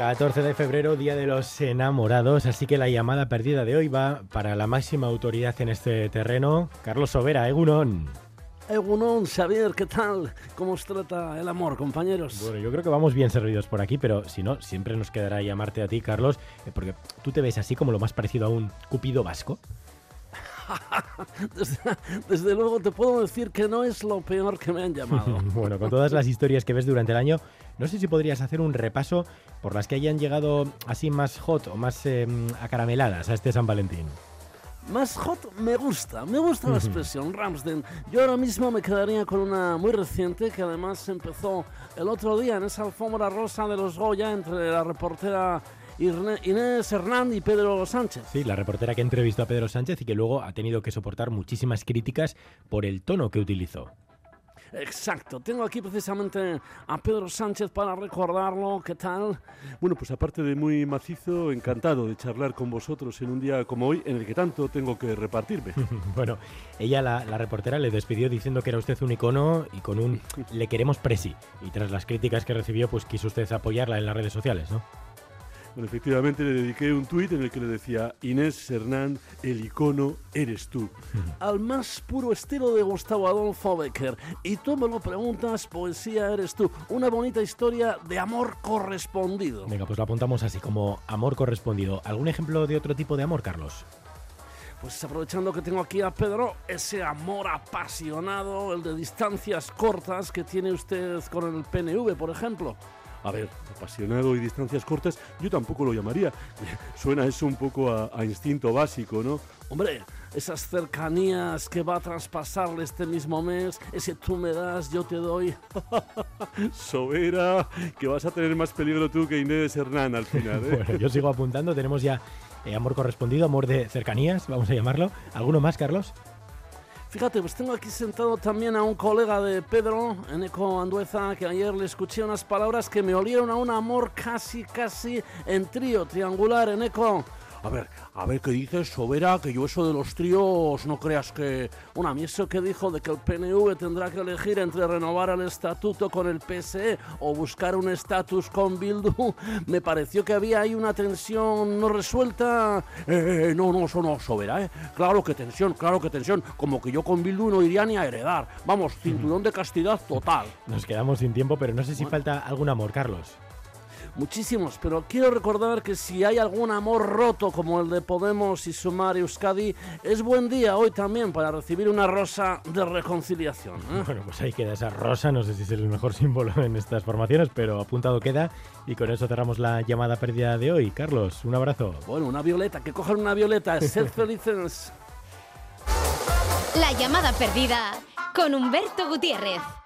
14 de febrero, Día de los Enamorados, así que la llamada perdida de hoy va para la máxima autoridad en este terreno, Carlos Sobera, Egunon. Egunon, Xavier, ¿qué tal? ¿Cómo os trata el amor, compañeros? Bueno, yo creo que vamos bien servidos por aquí, pero si no, siempre nos quedará llamarte a ti, Carlos, eh, porque tú te ves así como lo más parecido a un cupido vasco. desde, desde, luego te puedo decir que no es lo peor que me han llamado. bueno, con todas las historias que ves durante el año, no sé si podrías hacer un repaso por las que hayan llegado así más hot o más eh, acarameladas a este San Valentín. Más hot me gusta, me gusta la expresión Ramsden. Yo ahora mismo me quedaría con una muy reciente que además empezó el otro día en esa alfombra rosa de los Goya entre la reportera Inés Hernán y Pedro Sánchez. Sí, la reportera que entrevistó a Pedro Sánchez y que luego ha tenido que soportar muchísimas críticas por el tono que utilizó. Exacto, tengo aquí precisamente a Pedro Sánchez para recordarlo. ¿Qué tal? Bueno, pues aparte de muy macizo, encantado de charlar con vosotros en un día como hoy en el que tanto tengo que repartirme. bueno, ella, la, la, reportera, le despidió diciendo que era usted un icono y con un le queremos presi. Y tras las críticas que recibió, pues quiso usted apoyarla en las redes sociales, ¿no? Bueno, efectivamente le dediqué un tuit en el que le decía, Inés Hernán, el icono eres tú. Al más puro estilo de Gustavo Adolfo Becker. Y tú me lo preguntas, poesía eres tú. Una bonita historia de amor correspondido. Venga, pues lo apuntamos así como amor correspondido. ¿Algún ejemplo de otro tipo de amor, Carlos? Pues aprovechando que tengo aquí a Pedro, ese amor apasionado, el de distancias cortas que tiene usted con el PNV, por ejemplo. A ver, apasionado y distancias cortas, yo tampoco lo llamaría. Suena eso un poco a, instinto básico, ¿no? Hombre, esas cercanías que va a traspasarle este mismo mes, ese tú me das, yo te doy. Sobera, que vas a tener más peligro tú que Inés Hernán al final. ¿eh? bueno, yo sigo apuntando, tenemos ya eh, amor correspondido, amor de cercanías, vamos a llamarlo. ¿Alguno más, Carlos? Fíjate, pues tengo aquí sentado también a un colega de Pedro, Eneco Andueza, que ayer le escuché unas palabras que me olieron a un amor casi, casi en trío triangular, Eneco. A ver, a ver qué dices, Sobera, que yo eso de los tríos no creas que... Bueno, a mí eso que dijo de que el PNV tendrá que elegir entre renovar el estatuto con el PSE o buscar un estatus con Bildu, me pareció que había ahí una tensión no resuelta. Eh, no, no, eso no, Sobera, ¿eh? Claro que tensión, claro que tensión. Como que yo con Bildu no iría ni a heredar. Vamos, cinturón de castidad total. Nos quedamos sin tiempo, pero no sé si falta algún amor, Carlos muchísimos, pero quiero recordar que si hay algún amor roto como el de Podemos y Sumar y Euskadi, es buen día hoy también para recibir una rosa de reconciliación. ¿eh? Bueno, pues ahí queda esa rosa, no sé si es el mejor símbolo en estas formaciones, pero apuntado queda y con eso cerramos la llamada perdida de hoy. Carlos, un abrazo. Bueno, una violeta, que cojan una violeta, sed felices. La llamada perdida con Humberto Gutiérrez.